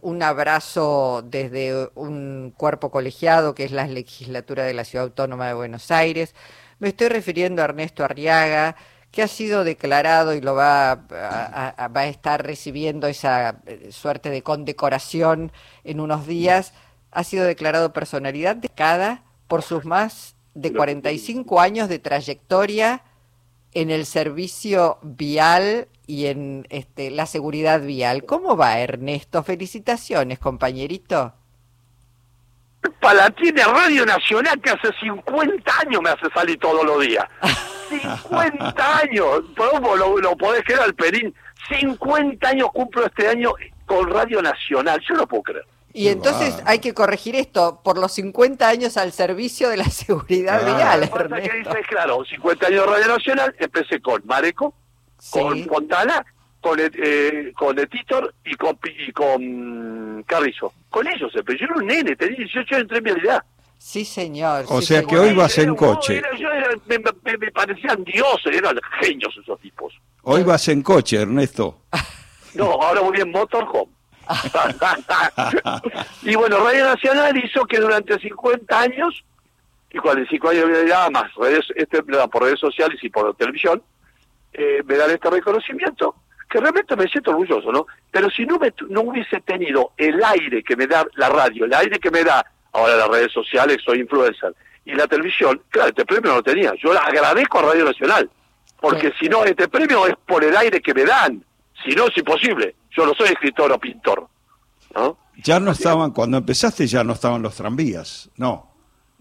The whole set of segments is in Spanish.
Un abrazo desde un cuerpo colegiado que es la legislatura de la Ciudad Autónoma de Buenos Aires. Me estoy refiriendo a Ernesto Arriaga, que ha sido declarado y lo va a, estar recibiendo esa eh, suerte de condecoración en unos días. Ha sido declarado personalidad destacada por sus más de 45 años de trayectoria en el servicio vial y en este, la seguridad vial. ¿Cómo va, Ernesto? Felicitaciones, compañerito. Palatine Radio Nacional que hace 50 años me hace salir todos los días. 50 años. ¿Cómo lo, lo podés creer al Perín? 50 años cumplo este año con Radio Nacional. Yo no puedo creer. Y entonces hay que corregir esto por los 50 años al servicio de la seguridad vial, Ernesto. Que dice, claro, 50 años de Radio Nacional, empecé con Mareco, con Fontana, con eh, con Titor y con, y con Carrizo. Con ellos, pero yo era un nene, tenía 18 años, entré en mi edad. Sí, señor. O sí, sea señor. que hoy vas en coche. Era- yo era- me, me- me parecían dioses, eran genios esos tipos. Hoy vas en coche, Ernesto. No, ahora voy en motorhome. y bueno, Radio Nacional hizo que durante 50 años, y 45 años de edad más, redes, este, por redes sociales y por televisión, eh, me dan este reconocimiento, que realmente me siento orgulloso, ¿no? Pero si no, me, no hubiese tenido el aire que me da la radio, el aire que me da ahora las redes sociales, soy influencer, y la televisión, claro, este premio no lo tenía. Yo le agradezco a Radio Nacional, porque si no, este premio es por el aire que me dan. Si no, es imposible. Yo no soy escritor o pintor. ¿no? Ya no estaban, cuando empezaste ya no estaban los tranvías, no.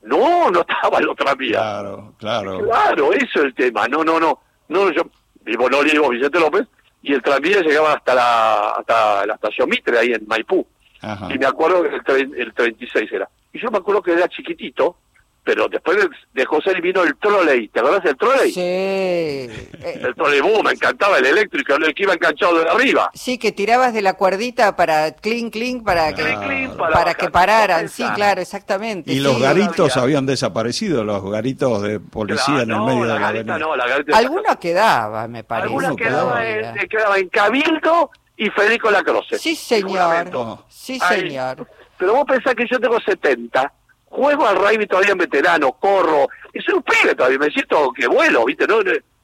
No, no estaba en otra vía. Claro, claro. Claro, eso es el tema. No, no, no. No, yo vivo en Olivo, Vicente López, y el tranvía llegaba hasta la hasta la estación Mitre, ahí en Maipú. Ajá. Y me acuerdo que el, el 36 era. Y yo me acuerdo que era chiquitito, pero después de, José vino el trolley. ¿Te acordás del trolley? Sí. Eh, El trolley, uh, me encantaba el eléctrico, el que iba enganchado de arriba. sí, que tirabas de la cuerdita para clink, clink, para que, Clink, para, para que pararan. Sí, claro, exactamente. Y sí. los garitos había. habían desaparecido, los garitos de policía Claro, en el no, medio la de la avenida. no, la garita Alguna quedaba, me parece. Alguna Alguno quedaba quedaba. en, quedaba en Cabildo y Federico Lacroce. Sí, señor. Sí, Ahí. señor. Pero vos pensás que yo tengo 70, juego al rugby todavía en veterano, corro, y soy un pibe todavía, me siento que vuelo, ¿viste? ¿No?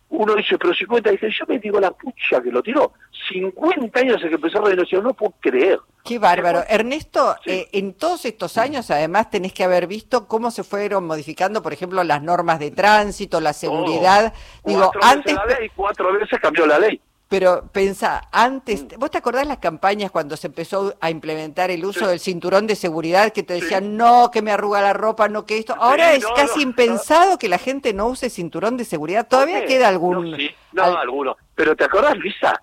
Uno dice, pero 50, dice, yo me digo la pucha que lo tiró. 50 años desde que empezó Radio Nacional, no puedo creer. Qué bárbaro. Ernesto, Sí. eh, en todos estos años además tenés que haber visto cómo se fueron modificando, por ejemplo, las normas de tránsito, la seguridad. Digo, Cuatro veces antes, la ley, cuatro veces cambió la ley. Pero pensá, antes, Mm. ¿vos te acordás las campañas cuando se empezó a implementar el uso Sí. del cinturón de seguridad que te decían, no, que me arruga la ropa, no, que esto? Ahora es no, casi no, impensado que la gente no use cinturón de seguridad. ¿Todavía queda algún...? No, al- alguno. Pero ¿te acordás, Luisa?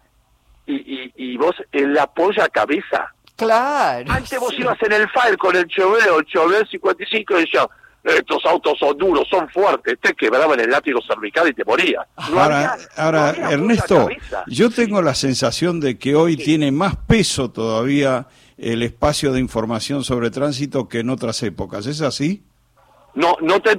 Y, y, y vos en la polla cabeza. Claro. Antes vos ibas en el Fire con el Chevrolet el Chevrolet 55 y decías, estos autos son duros, son fuertes, te quebraban el látigo cervical y te morías. No Ahora, había- ahora no Ernesto, yo tengo la sensación de que hoy tiene más peso todavía el espacio de información sobre tránsito que en otras épocas. ¿Es así? No, no te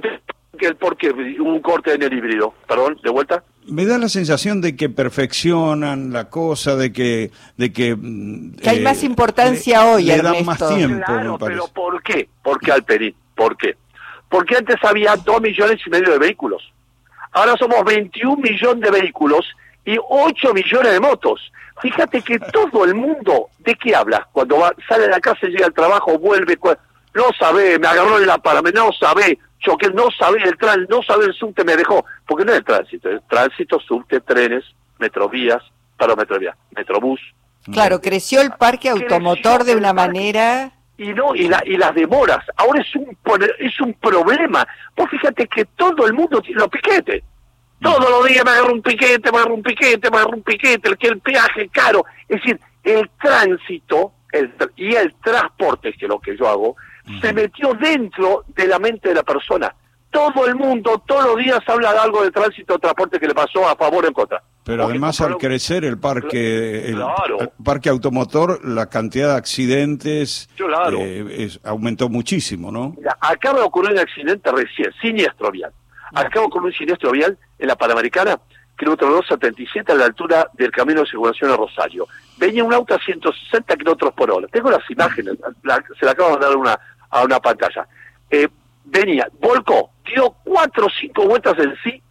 el por qué hubo un corte en el híbrido. Perdón, de vuelta. Me da la sensación de que perfeccionan la cosa, de que... De que, mm, Que hay más importancia hoy, le dan Ernesto. más tiempo, Claro, me parece. pero ¿por qué? ¿Por qué Alperín? ¿Por qué? Porque antes había 2 millones y medio de vehículos. Ahora somos 21 millones de vehículos y 8 millones de motos. Fíjate que todo el mundo, ¿de qué habla? Cuando va, sale de la casa, llega al trabajo, vuelve, no sabe, me agarró en la parame, no sabe, choqué, no sabe el tran, no sabe el subte, me dejó. Porque no es el tránsito, es tránsito, subte, trenes, metrovías, para metrovía, metrobús, Claro, creció el parque automotor de una manera... y no y, la, y las demoras. Ahora es un es un problema. Vos fíjate que todo el mundo tiene los piquetes. Todos los días me agarro un piquete me agarro un piquete me agarro un piquete el que el peaje caro. Es decir el tránsito el, y el transporte que es lo que yo hago se metió dentro de la mente de la persona todo el mundo todos los días habla de algo de tránsito o transporte que le pasó a favor o en contra Pero Porque además al crecer el parque, el, Claro. el parque automotor, la cantidad de accidentes Claro. eh, es- aumentó muchísimo, ¿no? Mira, acaba de ocurrir un accidente recién, siniestro vial. Acaba de ocurrir un siniestro vial en la Panamericana kilómetro 277 a la altura del camino de circulación a Rosario. Venía un auto a 160 kilómetros por hora. Tengo las imágenes, se la acabo de mandar una, a una pantalla. Eh, venía, volcó, dio cuatro o cinco vueltas en sí.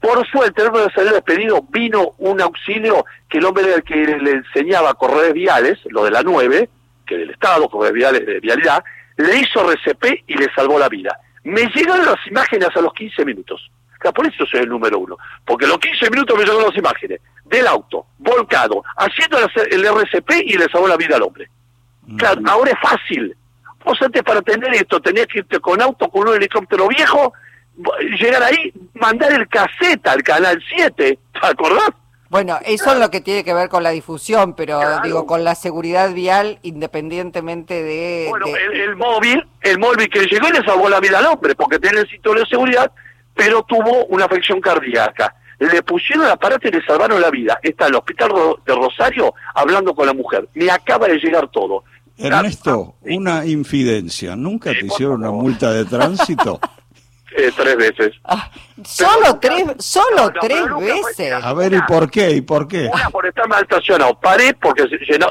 Por suerte, el de salir despedido, vino un auxilio que el hombre que le enseñaba corredores viales, lo de la 9, que del Estado, corredores viales de vialidad, le hizo RCP y le salvó la vida. Me llegaron las imágenes a los 15 minutos. por eso soy el número uno. Porque a los 15 minutos me llegaron las imágenes del auto, volcado, haciendo el RCP y le salvó la vida al hombre. Claro, ahora es fácil. Vos antes para tener esto tenías que irte con auto, con un helicóptero viejo, llegar ahí, mandar el caseta al Canal 7, ¿te acordás? Bueno, eso es lo que tiene que ver con la difusión, pero digo, con la seguridad vial, independientemente de... Bueno, El, móvil, el móvil que llegó y le salvó la vida al hombre, porque tiene el cinturón de seguridad, pero tuvo una afección cardíaca. Le pusieron el aparato y le salvaron la vida. Está en el hospital de Rosario hablando con la mujer. Me acaba de llegar todo. Ernesto, ah, una infidencia. ¿Nunca te hicieron una multa de tránsito? Eh, tres veces. Ah, solo tres, solo tres veces. A ver, ¿y por qué? ¿Y por qué? Una por estar mal estacionado. Paré porque llenó,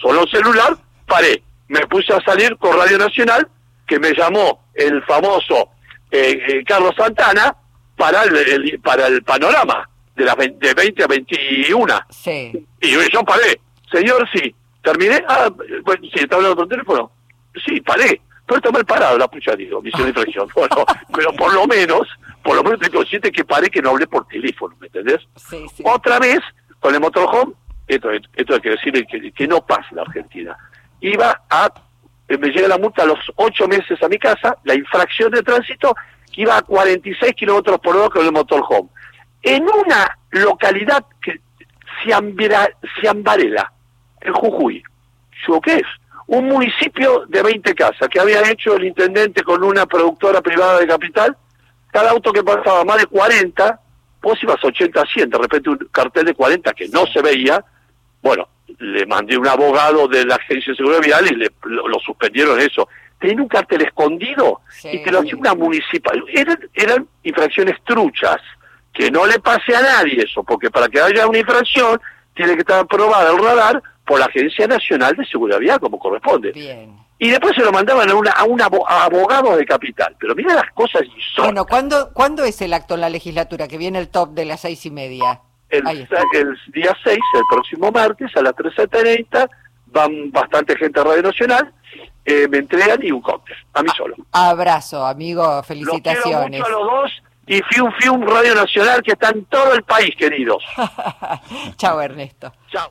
solo celular, paré. Me puse a salir con Radio Nacional, que me llamó el famoso eh, eh, Carlos Santana para el, para el panorama de las de 20 a 21. Sí. Y yo paré. Señor, sí. Terminé. Ah, bueno, sí, está hablando por teléfono. Sí, paré. Pero está mal parado la pucha, digo, misión de infracción. Bueno, pero por lo menos, por lo menos estoy consciente que paré que no hablé por teléfono, ¿me entendés? Sí, sí. Otra vez, con el motorhome, esto, esto hay que decirle que, que no pasa en la Argentina. Iba a, eh, me llega la multa a los ocho meses a mi casa, la infracción de tránsito, que iba a 46 kilómetros por hora con el motorhome. En una localidad que Ciambarela, en Jujuy. Yo, ¿qué es? un municipio de 20 casas que había hecho el intendente con una productora privada de capital, cada auto que pasaba más de 40, vos ibas 80 a 100, de repente un cartel de 40 que no se veía, bueno, le mandé un abogado de la Agencia de Seguridad Vial y le, lo, suspendieron eso. Tenía un cartel escondido y te lo hacía una municipal. Eran, eran infracciones truchas, que no le pase a nadie eso, porque para que haya una infracción tiene que estar aprobada el radar por la Agencia Nacional de Seguridad Vial, como corresponde. Y después se lo mandaban a, una, a un abogado de capital. Pero mira las cosas Bueno, ¿cuándo, ¿cuándo es el acto en la legislatura? Que viene el top de las seis y media. El, día 6, el próximo martes, a las 13.30, van bastante gente a Radio Nacional, eh, me entregan y un cóctel, a mí solo. Abrazo, amigo, felicitaciones. Los quiero mucho a los dos y Fium Fium Radio Nacional que está en todo el país, queridos. Chao, Ernesto. Chao.